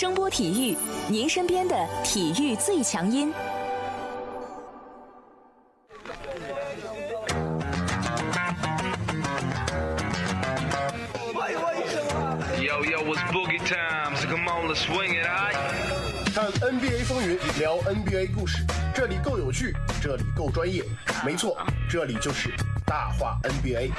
声波体育，您身边的体育最强音。看 NBA 风云，聊 NBA 故事，这里够有趣，这里够专业，没错，这里就是大话 NBA。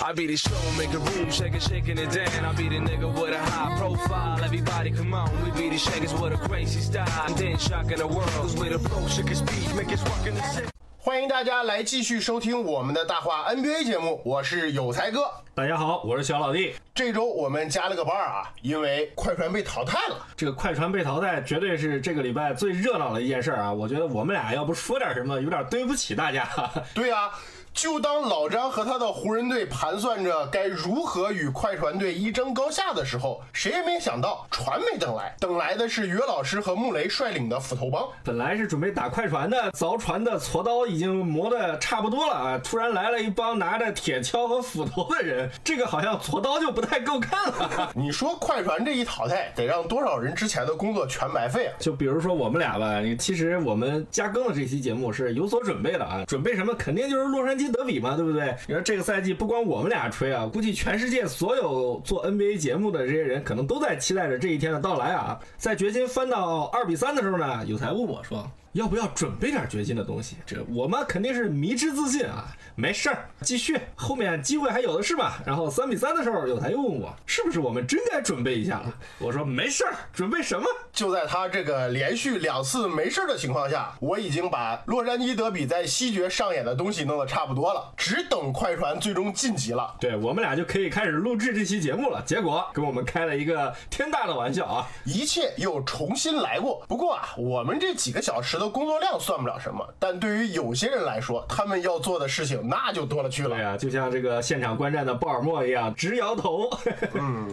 I be the show, make a room, shaking, shaking it down. I be the nigga with a high profile. Everybody come on, we be the shakers with a crazy style. And then shocking the world, cause we the flow, shaking speed, make us rockin' the city. 欢迎大家来继续收听我们的大话 NBA 节目，我是有才哥。大家好，我是小老弟。这周我们加了个班儿啊，因为快船被淘汰了。这个快船被淘汰，绝对是这个礼拜最热闹的一件事儿啊！我觉得我们俩要不说点什么，有点对不起大家。对呀、就当老张和他的湖人队盘算着该如何与快船队一争高下的时候，谁也没想到船没等来，等来的是约老师和穆雷率领的斧头帮。本来是准备打快船的，凿船的锉刀已经磨得差不多了啊！突然来了一帮拿着铁锹和斧头的人，这个好像锉刀就不太够看了。你说快船这一淘汰，得让多少人之前的工作全白费啊？就比如说我们俩吧，其实我们加更的这期节目是有所准备的啊，准备什么？肯定就是洛杉矶德比嘛，对不对？你说这个赛季不光我们俩吹啊，估计全世界所有做 NBA 节目的这些人，可能都在期待着这一天的到来啊。在掘金翻到二比三的时候呢，有才问我说。要不要准备点掘金的东西？这我们肯定是迷之自信啊，没事儿，继续，后面机会还有的是嘛。然后三比三的时候，有台又问我，是不是我们真该准备一下了？我说没事儿，准备什么？就在他这个连续两次没事儿的情况下，我已经把洛杉矶德比在西决上演的东西弄得差不多了，只等快船最终晋级了。对我们俩就可以开始录制这期节目了。结果跟我们开了一个天大的玩笑啊！一切又重新来过。不过啊，我们这几个小时的工作量算不了什么，但对于有些人来说，他们要做的事情那就多了去了。对呀、就像这个现场观战的鲍尔默一样，直摇头。嗯，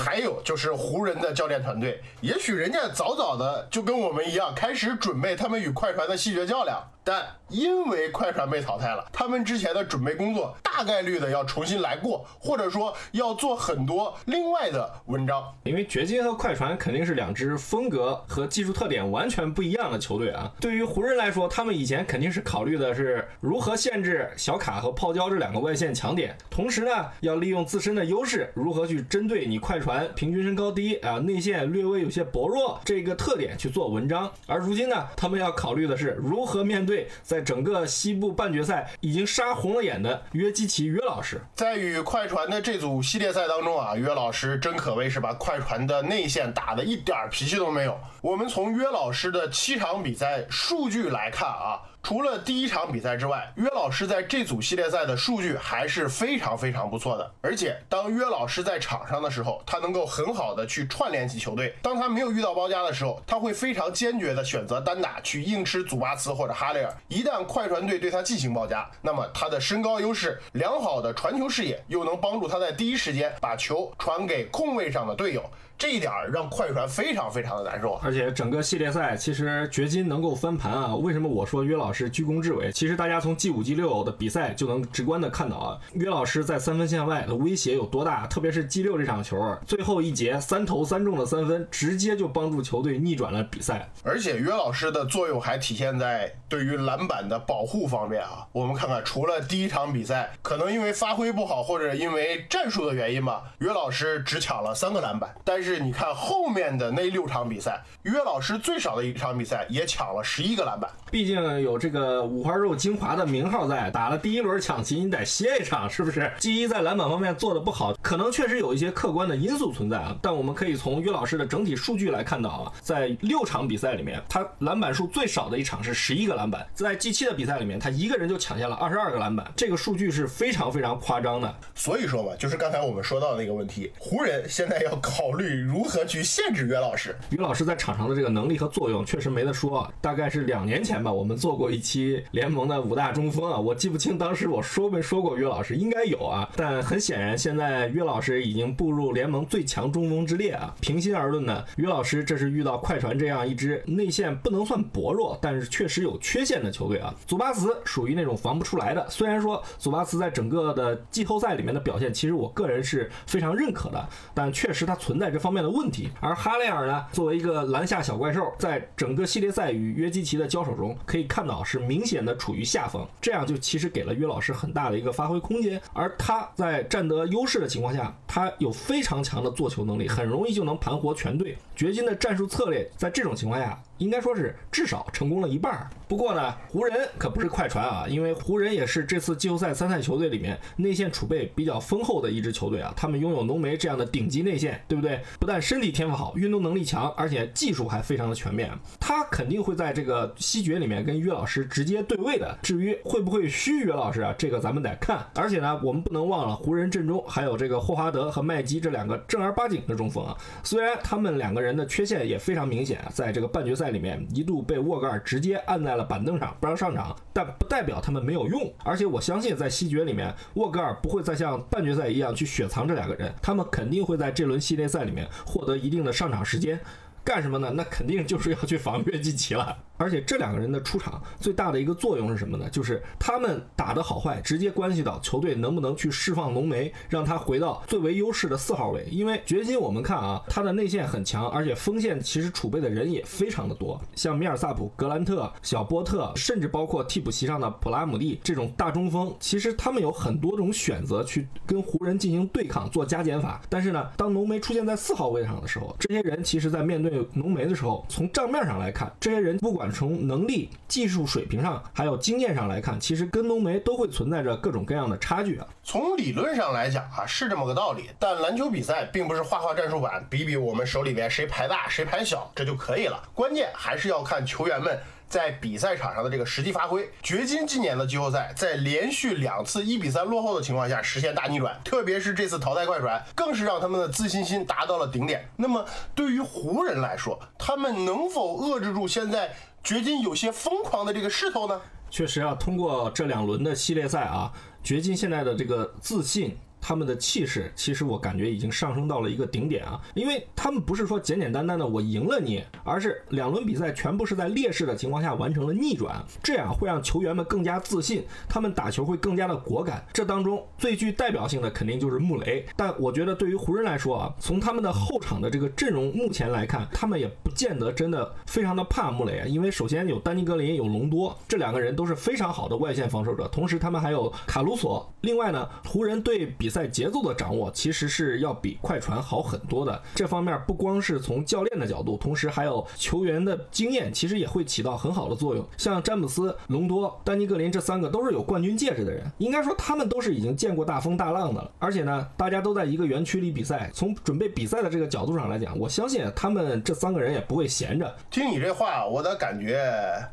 还有就是湖人的教练团队，也许人家早早的就跟我们一样开始准备他们与快船的细节较量，但因为快船被淘汰了，他们之前的准备工作大概率的要重新来过，或者说要做很多另外的文章。因为掘金和快船肯定是两支风格和技术特点完全不一样的球队啊。对于湖人来说，他们以前肯定是考虑的是如何限制小卡和泡椒这两个外线强点，同时呢，要利用自身的优势，如何去针对你快船平均身高低啊，内线略微有些薄弱这个特点去做文章。而如今呢，他们要考虑的是如何面对在整个西部半决赛已经杀红了眼的约基奇约老师。在与快船的这组系列赛当中啊，约老师真可谓是把快船的内线打得一点脾气都没有。我们从约老师的七场比赛数据来看啊，除了第一场比赛之外，约老师在这组系列赛的数据还是非常非常不错的。而且当约老师在场上的时候，他能够很好的去串联起球队。当他没有遇到包夹的时候，他会非常坚决的选择单打去硬吃祖巴茨或者哈雷尔。一旦快船队对他进行包夹，那么他的身高优势、良好的传球视野，又能帮助他在第一时间把球传给空位上的队友。这一点儿让快船非常非常的难受啊！而且整个系列赛，其实掘金能够翻盘啊，为什么我说约老师居功至伟？其实大家从 G 五 G 六的比赛就能直观的看到啊，约老师在三分线外的威胁有多大，特别是 G 六这场球，最后一节三投三中的三分，直接就帮助球队逆转了比赛。而且约老师的作用还体现在对于篮板的保护方面啊。我们看看，除了第一场比赛，可能因为发挥不好或者因为战术的原因吧，约老师只抢了三个篮板。但是你看后面的那六场比赛，约老师最少的一场比赛也抢了十一个篮板。毕竟有这个五花肉精华的名号在，打了第一轮抢七，你得歇一场，是不是？G 一在篮板方面做的不好，可能确实有一些客观的因素存在啊。但我们可以从约老师的整体数据来看到啊，在六场比赛里面，他篮板数最少的一场是十一个篮板，在 G 七的比赛里面，他一个人就抢下了二十二个篮板，这个数据是非常非常夸张的。所以说嘛，就是刚才我们说到的那个问题，湖人现在要考虑如何去限制约老师。于老师在场上的这个能力和作用确实没得说。大概是两年前吧，我们做过一期联盟的五大中锋啊，我记不清当时我说没说过约老师，应该有啊。但很显然，现在约老师已经步入联盟最强中锋之列啊。平心而论呢，约老师这是遇到快船这样一支内线不能算薄弱，但是确实有缺陷的球队啊。祖巴茨属于那种防不出来的，虽然说祖巴茨在整个的季后赛里面的表现，其实我个人是非常认可的，但确实他存在这方。方面的问题。而哈雷尔呢，作为一个篮下小怪兽，在整个系列赛与约基奇的交手中，可以看到是明显的处于下风，这样就其实给了约老师很大的一个发挥空间。而他在占得优势的情况下，他有非常强的做球能力，很容易就能盘活全队。掘金的战术策略在这种情况下，应该说是至少成功了一半儿。不过呢，湖人可不是快船啊，因为湖人也是这次季后赛参赛球队里面内线储备比较丰厚的一支球队啊。他们拥有浓眉这样的顶级内线，对不对？不但身体天赋好，运动能力强，而且技术还非常的全面。他肯定会在这个西决里面跟约老师直接对位的。至于会不会虚约老师啊，这个咱们得看。而且呢，我们不能忘了湖人阵中还有这个霍华德和麦基这两个正儿八经的中锋啊。虽然他们两个人的缺陷也非常明显，在这个半决赛里面一度被沃格尔直接按在了板凳上，不让上场，但不代表他们没有用。而且我相信在西决里面，沃格尔不会再像半决赛一样去雪藏这两个人，他们肯定会在这轮系列赛里面获得一定的上场时间。干什么呢？那肯定就是要去防约基奇了。而且这两个人的出场最大的一个作用是什么呢？就是他们打的好坏，直接关系到球队能不能去释放浓眉，让他回到最为优势的四号位。因为掘金我们看啊，他的内线很强，而且锋线其实储备的人也非常的多，像米尔萨普、格兰特、小波特，甚至包括替补席上的普拉姆利这种大中锋，其实他们有很多种选择去跟湖人进行对抗，做加减法。但是呢，当浓眉出现在四号位上的时候，这些人其实在面对浓眉的时候，从账面上来看，这些人不管从能力、技术水平上，还有经验上来看，其实跟浓眉都会存在着各种各样的差距啊。从理论上来讲啊，是这么个道理。但篮球比赛并不是画画战术板，比比我们手里边谁牌大谁牌小，这就可以了。关键还是要看球员们在比赛场上的这个实际发挥。掘金今年的季后赛，在连续两次一比三落后的情况下实现大逆转，特别是这次淘汰快船，更是让他们的自信心达到了顶点。那么对于湖人来说，他们能否遏制住现在？掘金有些疯狂的这个势头呢，确实啊，通过这两轮的系列赛啊，掘金现在的这个自信。他们的气势，其实我感觉已经上升到了一个顶点啊，因为他们不是说简简单单的我赢了你，而是两轮比赛全部是在劣势的情况下完成了逆转，这样会让球员们更加自信，他们打球会更加的果敢。这当中最具代表性的肯定就是穆雷，但我觉得对于湖人来说啊，从他们的后场的这个阵容目前来看，他们也不见得真的非常的怕穆雷啊，因为首先有丹尼格林，有隆多，这两个人都是非常好的外线防守者，同时他们还有卡鲁索。另外呢，湖人对比。赛节奏的掌握其实是要比快船好很多的。这方面不光是从教练的角度，同时还有球员的经验，其实也会起到很好的作用。像詹姆斯、隆多、丹尼格林这三个都是有冠军戒指的人，应该说他们都是已经见过大风大浪的了。而且呢，大家都在一个园区里比赛，从准备比赛的这个角度上来讲，我相信他们这三个人也不会闲着。听你这话，我的感觉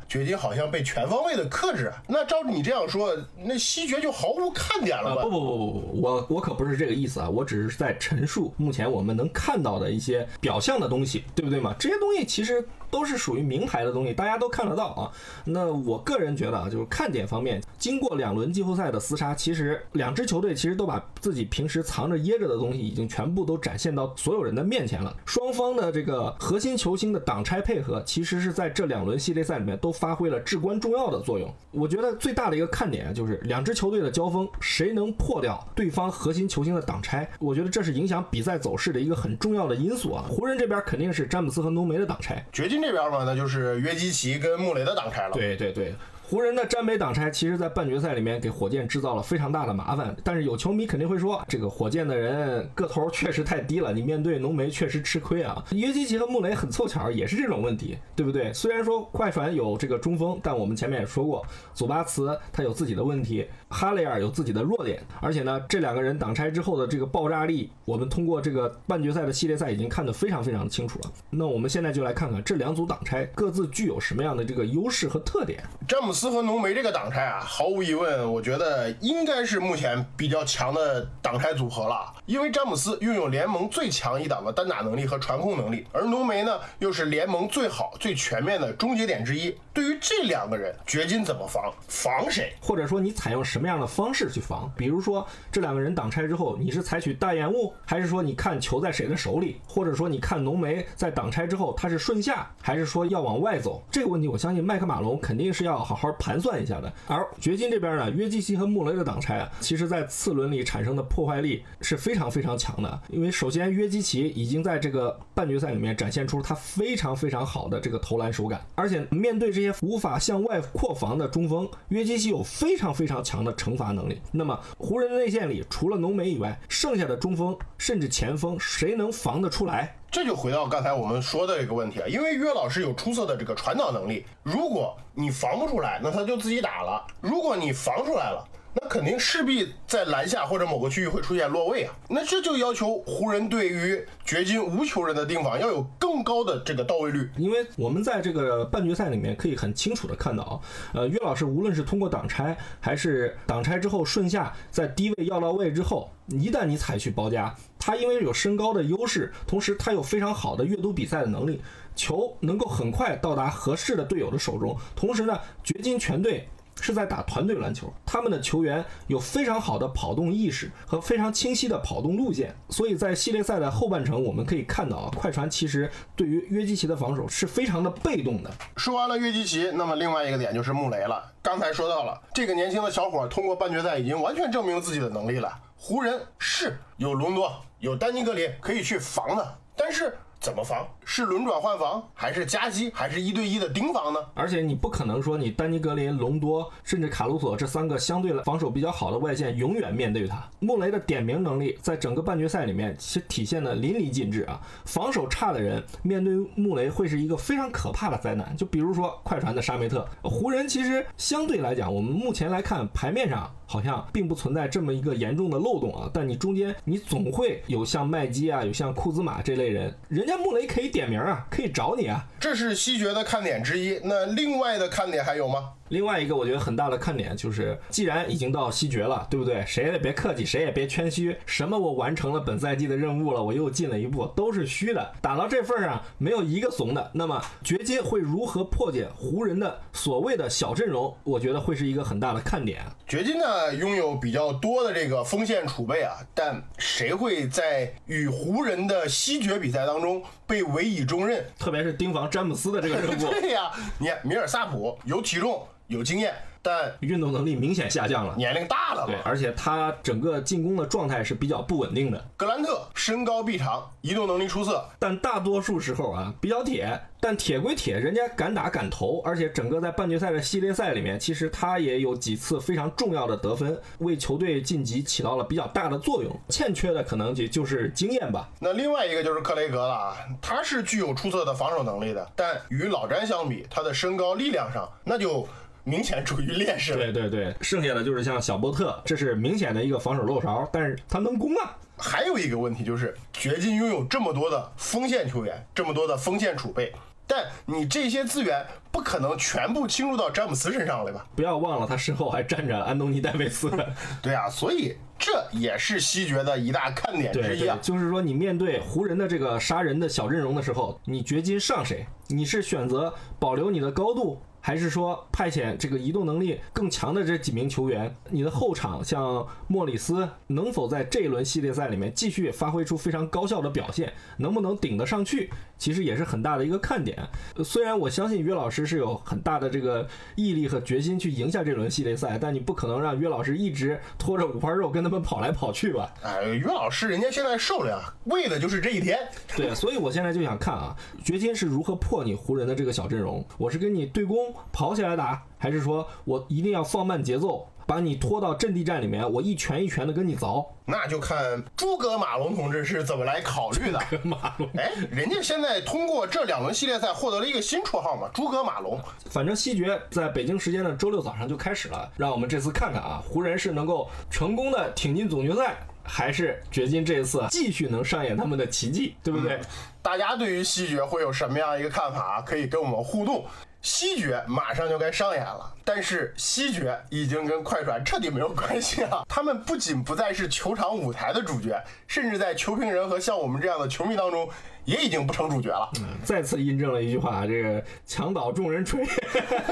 掘金好像被全方位的克制。那照你这样说，那西决就毫无看点了吧？不不不不不，我。我可不是这个意思啊，我只是在陈述目前我们能看到的一些表象的东西，对不对嘛？这些东西其实。都是属于名牌的东西，大家都看得到啊。那我个人觉得啊，就是看点方面，经过两轮季后赛的厮杀，其实两支球队其实都把自己平时藏着掖着的东西，已经全部都展现到所有人的面前了。双方的这个核心球星的挡拆配合，其实是在这两轮系列赛里面都发挥了至关重要的作用。我觉得最大的一个看点就是两支球队的交锋，谁能破掉对方核心球星的挡拆？我觉得这是影响比赛走势的一个很重要的因素啊。湖人这边肯定是詹姆斯和浓眉的挡拆，掘金。这边嘛，那就是约基奇跟穆雷的挡拆了。对对对。湖人的詹美挡拆，其实，在半决赛里面给火箭制造了非常大的麻烦。但是有球迷肯定会说，这个火箭的人个头确实太低了，你面对浓眉确实吃亏啊。约基奇和穆雷很凑巧，也是这种问题，对不对？虽然说快船有这个中锋，但我们前面也说过，祖巴茨他有自己的问题，哈雷尔有自己的弱点，而且呢，这两个人挡拆之后的这个爆炸力，我们通过这个半决赛的系列赛已经看得非常非常的清楚了。那我们现在就来看看这两组挡拆各自具有什么样的这个优势和特点。詹姆斯。和浓眉这个挡拆啊，毫无疑问，我觉得应该是目前比较强的挡拆组合了。因为詹姆斯拥有联盟最强一档的单打能力和传控能力，而浓眉呢又是联盟最好最全面的终结点之一。对于这两个人，掘金怎么防？防谁？或者说你采用什么样的方式去防？比如说这两个人挡拆之后，你是采取大延误，还是说你看球在谁的手里，或者说你看浓眉在挡拆之后他是顺下，还是说要往外走？这个问题，我相信麦克马龙肯定是要好好盘算一下的。而掘金这边呢，约基奇和穆雷的挡拆啊，其实在次轮里产生的破坏力是非常非常强的。因为首先约基奇已经在这个半决赛里面展现出他非常非常好的这个投篮手感，而且面对这些无法向外扩防的中锋，约基奇有非常非常强的惩罚能力。那么湖人内线里，除了浓眉以外，剩下的中锋甚至前锋，谁能防得出来？这就回到刚才我们说的一个问题啊，因为约老师有出色的这个传导能力，如果你防不出来，那他就自己打了；如果你防出来了，那肯定势必在篮下或者某个区域会出现落位啊。那这就要求湖人对于掘金无球人的盯防要有更高的这个到位率。因为我们在这个半决赛里面可以很清楚的看到啊，呃，约老师无论是通过挡拆，还是挡拆之后顺下在低位要到位之后，一旦你采取包夹，他因为有身高的优势，同时他有非常好的阅读比赛的能力，球能够很快到达合适的队友的手中。同时呢，掘金全队是在打团队篮球，他们的球员有非常好的跑动意识和非常清晰的跑动路线，所以在系列赛的后半程，我们可以看到啊，快船其实对于约基奇的防守是非常的被动的。说完了约基奇，那么另外一个点就是穆雷了。刚才说到了，这个年轻的小伙通过半决赛已经完全证明自己的能力了。湖人是有隆多、有丹尼格林可以去防的，但是怎么防？是轮转换防，还是夹击，还是一对一的盯防呢？而且你不可能说你丹尼格林、隆多甚至卡鲁索这三个相对来防守比较好的外线永远面对他。穆雷的点名能力在整个半决赛里面其实体现的淋漓尽致啊！防守差的人面对穆雷会是一个非常可怕的灾难。就比如说快船的沙梅特，湖人其实相对来讲，我们目前来看牌面上好像并不存在这么一个严重的漏洞啊，但你中间你总会有像麦基啊，有像库兹马这类人，人家穆雷可以点名啊，可以找你啊。这是西决的看点之一。那另外的看点还有吗？另外一个我觉得很大的看点就是，既然已经到西决了，对不对？谁也别客气，谁也别谦虚，什么我完成了本赛季的任务了，我又进了一步，都是虚的。打到这份儿上，没有一个怂的。那么掘金会如何破解湖人的所谓的小阵容？我觉得会是一个很大的看点。掘金呢拥有比较多的这个锋线储备啊，但谁会在与湖人的西决比赛当中被委以重任？特别是盯防詹姆斯的这个任务，对呀，你看米尔萨普有体重有经验，但运动能力明显下降了。年龄大了对，嘛。而且他整个进攻的状态是比较不稳定的。格兰特身高臂长，移动能力出色，但大多数时候啊，比较铁。但铁归铁，人家敢打敢投，而且整个在半决赛的系列赛里面，其实他也有几次非常重要的得分，为球队晋级起到了比较大的作用。欠缺的可能也就是经验吧。那另外一个就是克雷格了啊，他是具有出色的防守能力的，但与老詹相比，他的身高力量上那就明显处于劣势。对对对，剩下的就是像小波特，这是明显的一个防守漏勺，但是他能攻啊。还有一个问题就是，掘金拥有这么多的锋线球员，这么多的锋线储备，但你这些资源不可能全部倾注到詹姆斯身上了吧？不要忘了他身后还站着安东尼戴维斯。对啊，所以这也是西决的一大看点之一啊，。就是说你面对湖人的这个杀人的小阵容的时候，你掘金上谁？你是选择保留你的高度，还是说派遣这个移动能力更强的这几名球员？你的后场像莫里斯能否在这一轮系列赛里面继续发挥出非常高效的表现？能不能顶得上去？其实也是很大的一个看点。呃虽然我相信约老师是有很大的这个毅力和决心去赢下这轮系列赛，但你不可能让约老师一直拖着五花肉跟他们跑来跑去吧？哎，约老师人家现在瘦了呀，为的就是这一天。对，所以我现在就想看啊，掘金是如何破你湖人的这个小阵容。我是跟你对攻跑起来打，还是说我一定要放慢节奏，把你拖到阵地战里面，我一拳一拳的跟你凿？那就看诸葛马龙同志是怎么来考虑的。马龙，哎，人家现在通过这两轮系列赛获得了一个新绰号嘛，诸葛马龙。反正西决在北京时间的周六早上就开始了，让我们这次看看啊，湖人是能够成功的挺进总决赛，还是掘金这一次继续能上演他们的奇迹，对不对？大家对于西决会有什么样一个看法？可以跟我们互动。西决马上就该上演了，但是西决已经跟快船彻底没有关系了。他们不仅不再是球场舞台的主角，甚至在球评人和像我们这样的球迷当中，也已经不成主角了。再次印证了一句话：这个墙倒众人锤。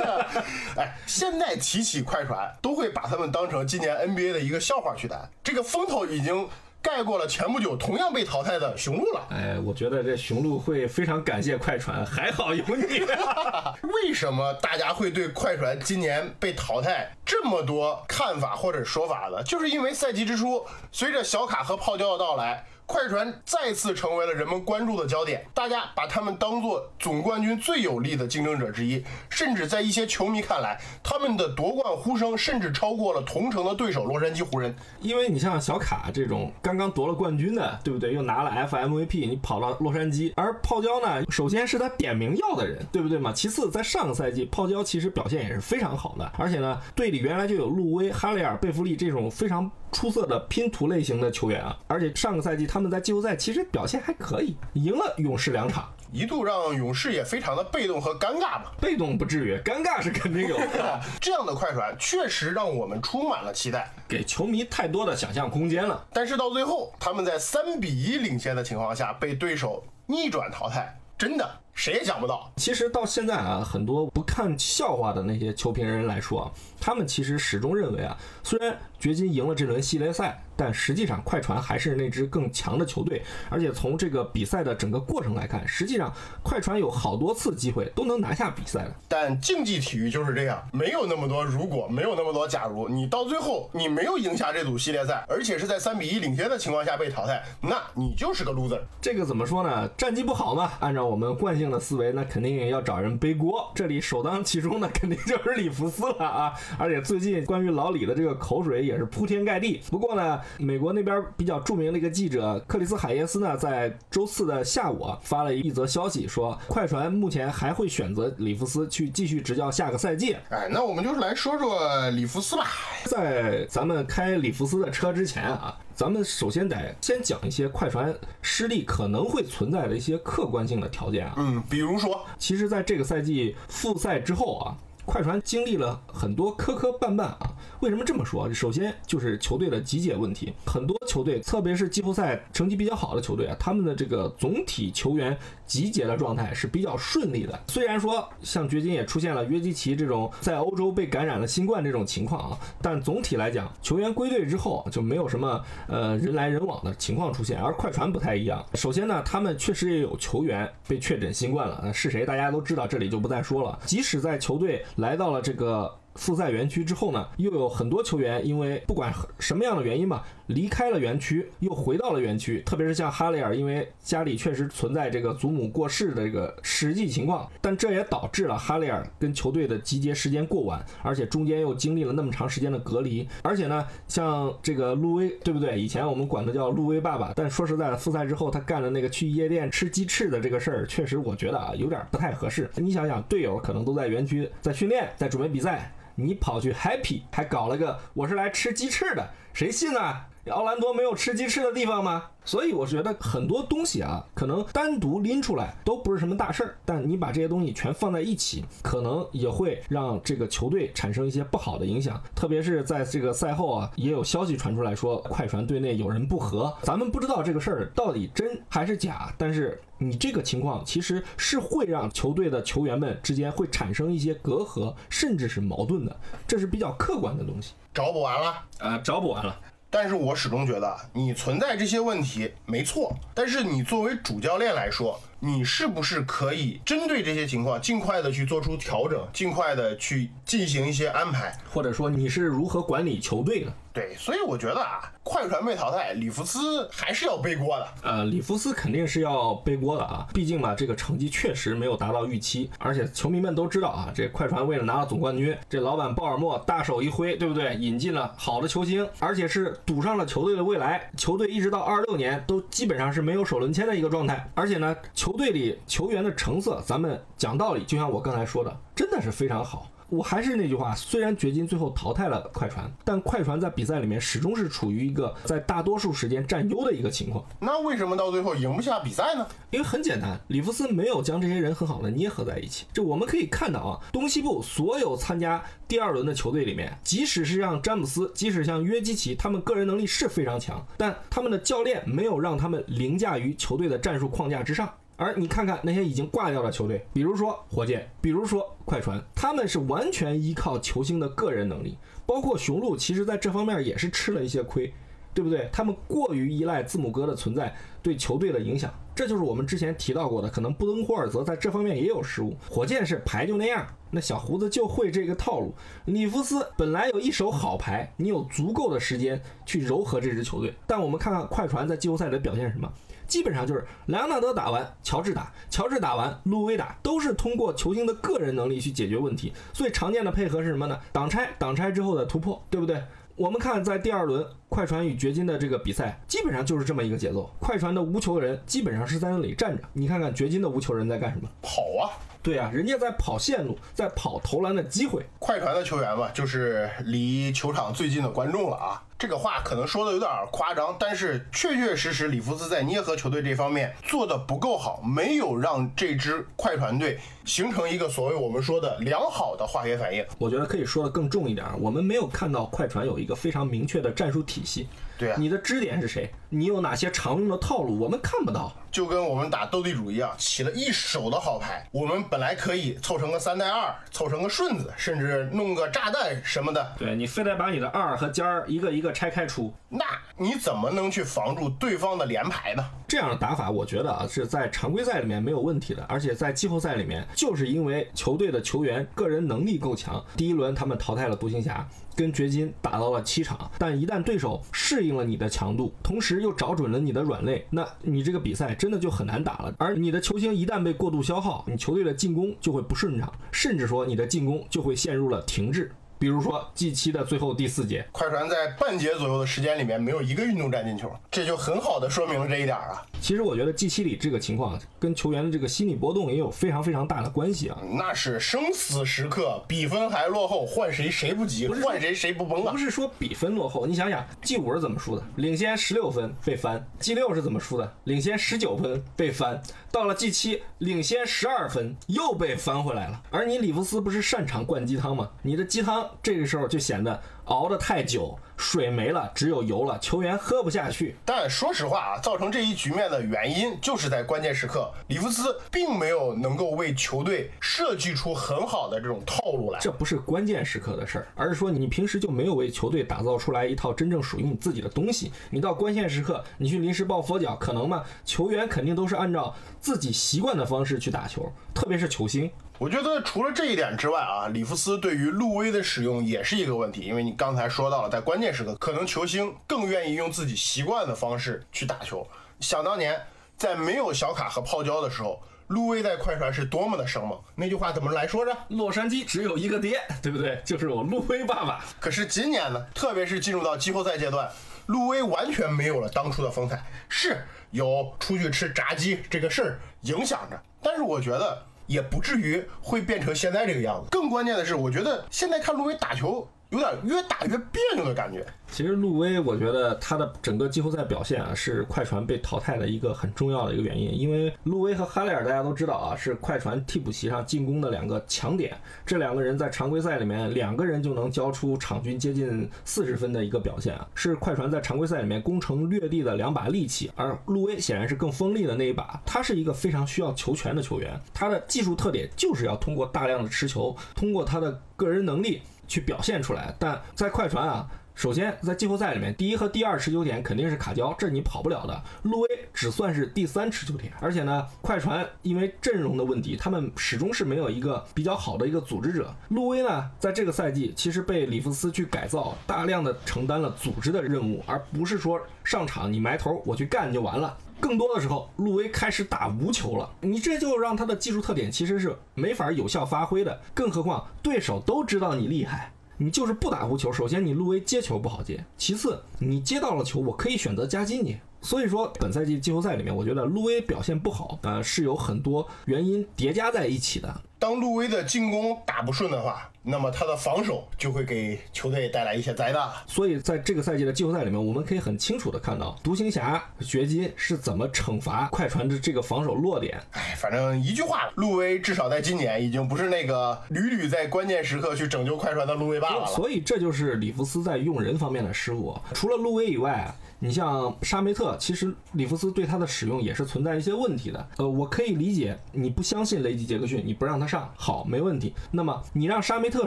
哎，现在提起快船，都会把他们当成今年 NBA 的一个笑话去谈。这个风头已经盖过了前不久同样被淘汰的雄鹿了。哎，我觉得这雄鹿会非常感谢快船，还好有你。为什么大家会对快船今年被淘汰这么多看法或者说法呢？就是因为赛季之初，随着小卡和泡椒的到来。快船再次成为了人们关注的焦点，大家把他们当做总冠军最有力的竞争者之一，甚至在一些球迷看来，他们的夺冠呼声甚至超过了同城的对手洛杉矶湖人。因为你像小卡这种刚刚夺了冠军的，对不对？又拿了 FMVP，你跑到洛杉矶，而泡椒呢，首先是他点名要的人，对不对嘛？其次，在上个赛季，泡椒其实表现也是非常好的，而且呢，队里原来就有路威、哈雷尔、贝弗利这种非常出色的拼图类型的球员啊，而且上个赛季他。们在季后赛其实表现还可以，赢了勇士两场，一度让勇士也非常的被动和尴尬嘛。被动不至于，尴尬是肯定有的。这样的快船确实让我们充满了期待，给球迷太多的想象空间了。但是到最后，他们在三比一领先的情况下被对手逆转淘汰，真的。谁也想不到，其实到现在啊，很多不看笑话的那些球评人来说啊，他们其实始终认为啊，虽然掘金赢了这轮系列赛，但实际上快船还是那支更强的球队。而且从这个比赛的整个过程来看，实际上快船有好多次机会都能拿下比赛的。但竞技体育就是这样，没有那么多如果，没有那么多假如。你到最后你没有赢下这组系列赛，而且是在三比一领先的情况下被淘汰，那你就是个 loser。这个怎么说呢？战绩不好嘛，按照我们惯性。的思维那肯定要找人背锅，这里首当其冲的肯定就是里弗斯了啊！而且最近关于老李的这个口水也是铺天盖地。不过呢，美国那边比较著名的一个记者克里斯海耶斯呢，在周四的下午发了一则消息，说快船目前还会选择里弗斯去继续执教下个赛季。哎，那我们就是来说说里弗斯吧。在咱们开里弗斯的车之前啊。咱们首先得先讲一些快船失利可能会存在的一些客观性的条件啊。嗯，比如说，其实在这个赛季复赛之后啊。快船经历了很多磕磕绊绊啊，为什么这么说？首先就是球队的集结问题，很多球队，特别是季后赛成绩比较好的球队啊，他们的这个总体球员集结的状态是比较顺利的。虽然说像掘金也出现了约基奇这种在欧洲被感染了新冠这种情况啊，但总体来讲，球员归队之后就没有什么呃人来人往的情况出现。而快船不太一样，首先呢，他们确实也有球员被确诊新冠了，是谁大家都知道，这里就不再说了。即使在球队。来到了这个复赛园区之后呢，又有很多球员因为不管什么样的原因吧。离开了园区，又回到了园区。特别是像哈雷尔，因为家里确实存在这个祖母过世的这个实际情况，但这也导致了哈雷尔跟球队的集结时间过晚，而且中间又经历了那么长时间的隔离。而且呢，像这个路威，对不对？以前我们管他叫路威爸爸，但说实在的，复赛之后他干的那个去夜店吃鸡翅的这个事儿，确实我觉得啊，有点不太合适。你想想，队友可能都在园区在训练，在准备比赛，你跑去 happy，还搞了个我是来吃鸡翅的，谁信啊？奥兰多没有吃鸡翅的地方吗？所以我觉得很多东西啊，可能单独拎出来都不是什么大事儿，但你把这些东西全放在一起，可能也会让这个球队产生一些不好的影响。特别是在这个赛后啊，也有消息传出来说，快船队内有人不和，咱们不知道这个事儿到底真还是假。但是你这个情况其实是会让球队的球员们之间会产生一些隔阂，甚至是矛盾的，这是比较客观的东西。找补完了啊，找补完了。但是我始终觉得你存在这些问题没错，但是你作为主教练来说。你是不是可以针对这些情况，尽快的去做出调整，尽快的去进行一些安排，或者说你是如何管理球队的？对，所以我觉得啊，快船被淘汰，里弗斯还是要背锅的。呃，里弗斯肯定是要背锅的啊，毕竟嘛，这个成绩确实没有达到预期，而且球迷们都知道啊，这快船为了拿到总冠军，这老板鲍尔默大手一挥，对不对？引进了好的球星，而且是赌上了球队的未来。球队一直到二六年都基本上是没有首轮签的一个状态，而且呢，球球队里球员的成色，咱们讲道理，就像我刚才说的，真的是非常好。我还是那句话，虽然掘金最后淘汰了快船，但快船在比赛里面始终是处于一个在大多数时间占优的一个情况。那为什么到最后赢不下比赛呢？因为很简单，里弗斯没有将这些人很好的捏合在一起。这我们可以看到啊，东西部所有参加第二轮的球队里面，即使是像詹姆斯，即使像约基奇，他们个人能力是非常强，但他们的教练没有让他们凌驾于球队的战术框架之上。而你看看那些已经挂掉的球队，比如说火箭，比如说快船，他们是完全依靠球星的个人能力，包括雄鹿，其实在这方面也是吃了一些亏。对不对？他们过于依赖字母哥的存在对球队的影响，这就是我们之前提到过的。可能布登霍尔泽在这方面也有失误。火箭是牌就那样，那小胡子就会这个套路。里弗斯本来有一手好牌，你有足够的时间去柔和这支球队。但我们看看快船在季后赛的表现是什么？基本上就是莱昂纳德打完，乔治打，乔治打完，路威打，都是通过球星的个人能力去解决问题。最常见的配合是什么呢？挡拆，挡拆之后的突破，对不对？我们看在第二轮快船与掘金的这个比赛，基本上就是这么一个节奏。快船的无球人基本上是在那里站着，你看看掘金的无球人在干什么？跑啊！对啊，人家在跑线路，在跑投篮的机会。快船的球员嘛，就是离球场最近的观众了啊。这个话可能说的有点夸张，但是确确实实，里弗斯在捏合球队这方面做的不够好，没有让这支快船队形成一个所谓我们说的良好的化学反应。我觉得可以说的更重一点，我们没有看到快船有一个非常明确的战术体系。对啊，你的支点是谁？你有哪些常用的套路？我们看不到。就跟我们打斗地主一样，起了一手的好牌，我们本来可以凑成个三带二，凑成个顺子，甚至弄个炸弹什么的。对你非得把你的二和尖儿一个一个拆开出，那你怎么能去防住对方的连排呢？这样的打法，我觉得啊是在常规赛里面没有问题的，而且在季后赛里面，就是因为球队的球员个人能力够强，第一轮他们淘汰了独行侠。跟掘金打到了七场，但一旦对手适应了你的强度，同时又找准了你的软肋，那你这个比赛真的就很难打了。而你的球星一旦被过度消耗，你球队的进攻就会不顺畅，甚至说你的进攻就会陷入了停滞。比如说 G 七的最后第四节，快船在半节左右的时间里面没有一个运动战进球，这就很好的说明了这一点啊。其实我觉得 G 七里这个情况跟球员的这个心理波动也有非常非常大的关系啊。那是生死时刻，比分还落后，换谁谁不急，换谁谁不崩啊。不是说比分落后，你想想 G 五是怎么输的？领先十六分被翻。G 六是怎么输的？领先十九分被翻。到了 G 七，领先十二分又被翻回来了。而你里弗斯不是擅长灌鸡汤吗？你的鸡汤这个时候就显得熬得太久。水没了，只有油了，球员喝不下去。但说实话啊，造成这一局面的原因，就是在关键时刻，里弗斯并没有能够为球队设计出很好的这种套路来。这不是关键时刻的事儿，而是说你平时就没有为球队打造出来一套真正属于你自己的东西。你到关键时刻，你去临时抱佛脚，可能吗？球员肯定都是按照自己习惯的方式去打球，特别是球星。我觉得除了这一点之外啊，里弗斯对于路威的使用也是一个问题，因为你刚才说到了，在关键时刻，可能球星更愿意用自己习惯的方式去打球。想当年，在没有小卡和泡椒的时候，路威在快船是多么的生猛。那句话怎么来说着？洛杉矶只有一个爹，对不对？就是我路威爸爸。可是今年呢，特别是进入到季后赛阶段，路威完全没有了当初的风采，是有出去吃炸鸡这个事儿影响着，但是我觉得。也不至于会变成现在这个样子。更关键的是，我觉得现在看路威打球。有点越打越别扭的感觉。其实路威，我觉得他的整个季后赛表现啊，是快船被淘汰的一个很重要的一个原因。因为路威和哈雷尔大家都知道啊，是快船替补席上进攻的两个强点。这两个人在常规赛里面，两个人就能交出场均接近四十分的一个表现啊，是快船在常规赛里面攻城略地的两把利器。而路威显然是更锋利的那一把。他是一个非常需要球权的球员，他的技术特点就是要通过大量的持球，通过他的个人能力。去表现出来，但在快船啊，首先在季后赛里面，第一和第二持球点肯定是卡焦，这你跑不了的。路威只算是第三持球点，而且呢，快船因为阵容的问题，他们始终是没有一个比较好的一个组织者。路威呢，在这个赛季其实被里弗斯去改造，大量的承担了组织的任务，而不是说上场你埋头我去干就完了。更多的时候，路威开始打无球了，你这就让他的技术特点其实是没法有效发挥的。更何况对手都知道你厉害，你就是不打无球。首先，你路威接球不好接；其次，你接到了球，我可以选择夹击你。所以说，本赛季季后赛里面，我觉得路威表现不好，呃，是有很多原因叠加在一起的。当路威的进攻打不顺的话，那么他的防守就会给球队带来一些灾难。所以在这个赛季的季后赛里面，我们可以很清楚的看到，独行侠、掘金是怎么惩罚快船的这个防守弱点。哎，反正一句话，路威至少在今年已经不是那个屡屡在关键时刻去拯救快船的路威爸爸了。所以这就是里弗斯在用人方面的失误。除了路威以外啊，你像沙梅特，其实里弗斯对他的使用也是存在一些问题的。呃，我可以理解你不相信雷吉杰克逊，你不让他上，好，没问题。那么你让沙梅特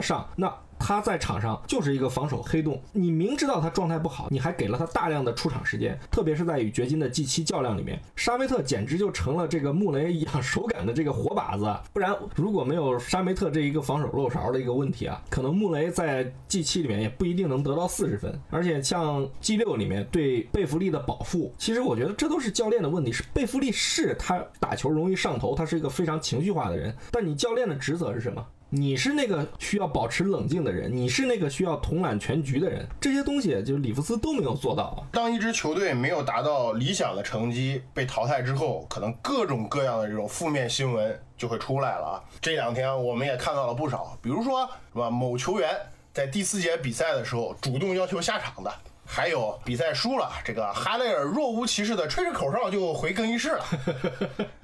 上，那。他在场上就是一个防守黑洞，你明知道他状态不好，你还给了他大量的出场时间，特别是在与掘金的 G 七较量里面，沙梅特简直就成了这个穆雷养手感的这个活靶子。不然，如果没有沙梅特这一个防守漏勺的一个问题啊，可能穆雷在 G 七里面也不一定能得到四十分。而且像 G 六里面对贝弗利的保护，其实我觉得这都是教练的问题。是贝弗利是他打球容易上头，他是一个非常情绪化的人，但你教练的职责是什么？你是那个需要保持冷静的人，你是那个需要统揽全局的人，这些东西就是里弗斯都没有做到。当一支球队没有达到理想的成绩被淘汰之后，可能各种各样的这种负面新闻就会出来了啊。这两天我们也看到了不少，比如说是吧，某球员在第四节比赛的时候主动要求下场的，还有比赛输了，这个哈雷尔若无其事的吹着口哨就回更衣室了，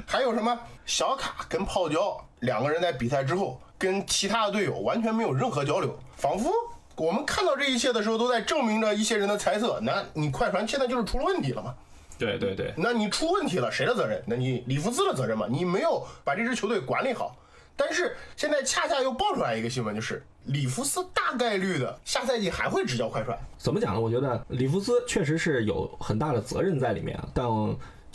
还有什么小卡跟泡椒两个人在比赛之后。跟其他的队友完全没有任何交流，仿佛我们看到这一切的时候，都在证明着一些人的猜测。那你快船现在就是出了问题了嘛？对对对，那你出问题了，谁的责任？那你里弗斯的责任嘛？你没有把这支球队管理好。但是现在恰恰又爆出来一个新闻，就是里弗斯大概率的下赛季还会执教快船。怎么讲呢？我觉得里弗斯确实是有很大的责任在里面啊，但。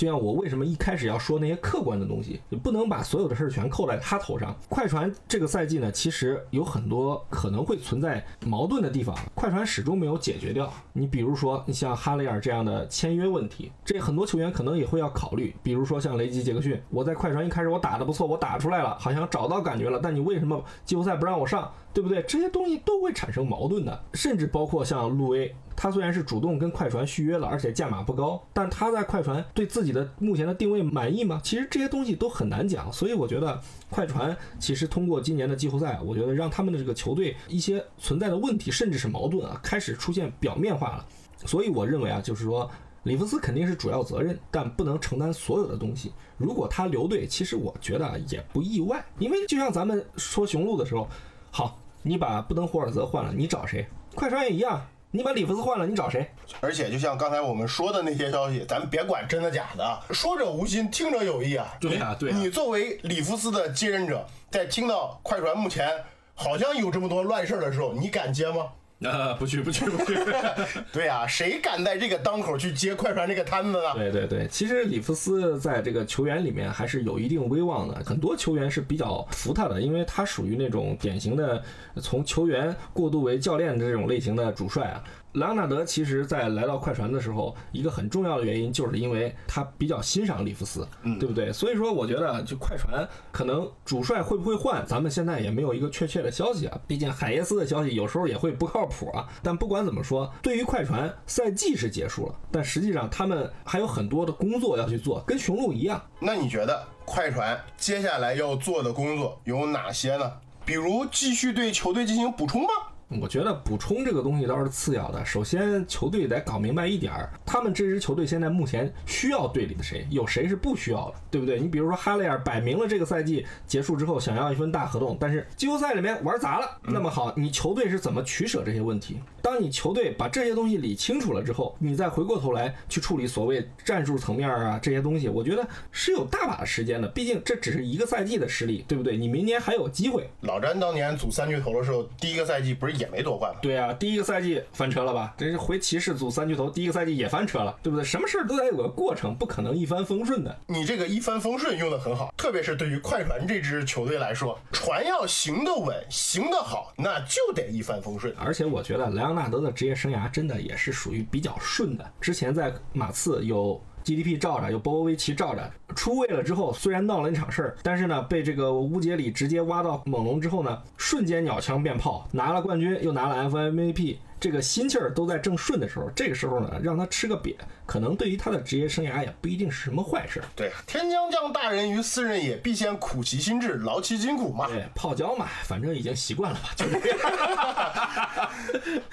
就像我为什么一开始要说那些客观的东西，就不能把所有的事儿全扣在他头上。快船这个赛季呢，其实有很多可能会存在矛盾的地方，快船始终没有解决掉。你比如说，你像哈雷尔这样的签约问题，这很多球员可能也会要考虑。比如说像雷吉杰克逊，我在快船一开始我打的不错，我打出来了，好像找到感觉了，但你为什么季后赛不让我上？对不对？这些东西都会产生矛盾的，甚至包括像路威，他虽然是主动跟快船续约了，而且价码不高，但他在快船对自己的目前的定位满意吗？其实这些东西都很难讲。所以我觉得快船其实通过今年的季后赛，我觉得让他们的这个球队一些存在的问题，甚至是矛盾啊，开始出现表面化了。所以我认为啊，就是说里弗斯肯定是主要责任，但不能承担所有的东西。如果他留队，其实我觉得也不意外，因为就像咱们说雄鹿的时候，好。你把布登霍尔泽换了，你找谁？快船也一样，你把里弗斯换了，你找谁？而且就像刚才我们说的那些消息，咱们别管真的假的，说者无心，听者有意啊。对啊，对。你作为里弗斯的接任者，在听到快船目前好像有这么多乱事的时候，你敢接吗？啊，不去不去不去！对呀，谁敢在这个当口去接快船这个摊子呢？对对对，其实里弗斯在这个球员里面还是有一定威望的，很多球员是比较服他的，因为他属于那种典型的从球员过渡为教练的这种类型的主帅啊。莱昂纳德其实，在来到快船的时候，一个很重要的原因，就是因为他比较欣赏里弗斯，对不对？所以说，我觉得就快船可能主帅会不会换，咱们现在也没有一个确切的消息啊。毕竟海耶斯的消息有时候也会不靠谱啊。但不管怎么说，对于快船，赛季是结束了，但实际上他们还有很多的工作要去做，跟雄鹿一样。那你觉得快船接下来要做的工作有哪些呢？比如继续对球队进行补充吗？我觉得补充这个东西倒是次要的，首先球队得搞明白一点儿，他们这支球队现在目前需要队里的谁，有谁是不需要的，对不对？你比如说哈雷尔，摆明了这个赛季结束之后想要一份大合同，但是季后赛里面玩砸了，那么好，你球队是怎么取舍这些问题？当你球队把这些东西理清楚了之后，你再回过头来去处理所谓战术层面啊这些东西，我觉得是有大把的时间的，毕竟这只是一个赛季的实力，对不对？你明年还有机会。老詹当年组三巨头的时候，第一个赛季不是。也没夺冠，对啊，第一个赛季翻车了吧？这是回骑士组三巨头，第一个赛季也翻车了，对不对？什么事儿都得有个过程，不可能一帆风顺的。你这个一帆风顺用的很好，特别是对于快船这支球队来说，船要行得稳，行得好，那就得一帆风顺。而且我觉得莱昂纳德的职业生涯真的也是属于比较顺的，之前在马刺有。GDP 罩着，有波波维奇罩着，出位了之后，虽然闹了一场事儿，但是呢，被这个乌杰里直接挖到猛龙之后呢，瞬间鸟枪变炮，拿了冠军，又拿了 FMVP。这个心气儿都在正顺的时候，这个时候呢，让他吃个瘪，可能对于他的职业生涯也不一定是什么坏事。对，天将降大任于斯人也，必先苦其心志，劳其筋骨嘛。对，泡椒嘛，反正已经习惯了吧，就这样。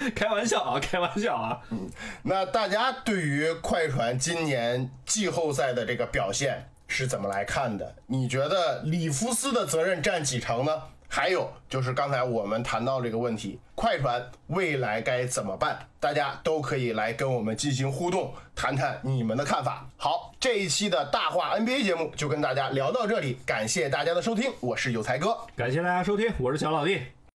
开玩笑啊，开玩笑啊。嗯那大家对于快船今年季后赛的这个表现是怎么来看的？你觉得里弗斯的责任占几成呢？还有就是刚才我们谈到这个问题，快船未来该怎么办？大家都可以来跟我们进行互动，谈谈你们的看法。好，这一期的大话 NBA 节目就跟大家聊到这里，感谢大家的收听，我是有才哥。感谢大家收听，我是小老弟。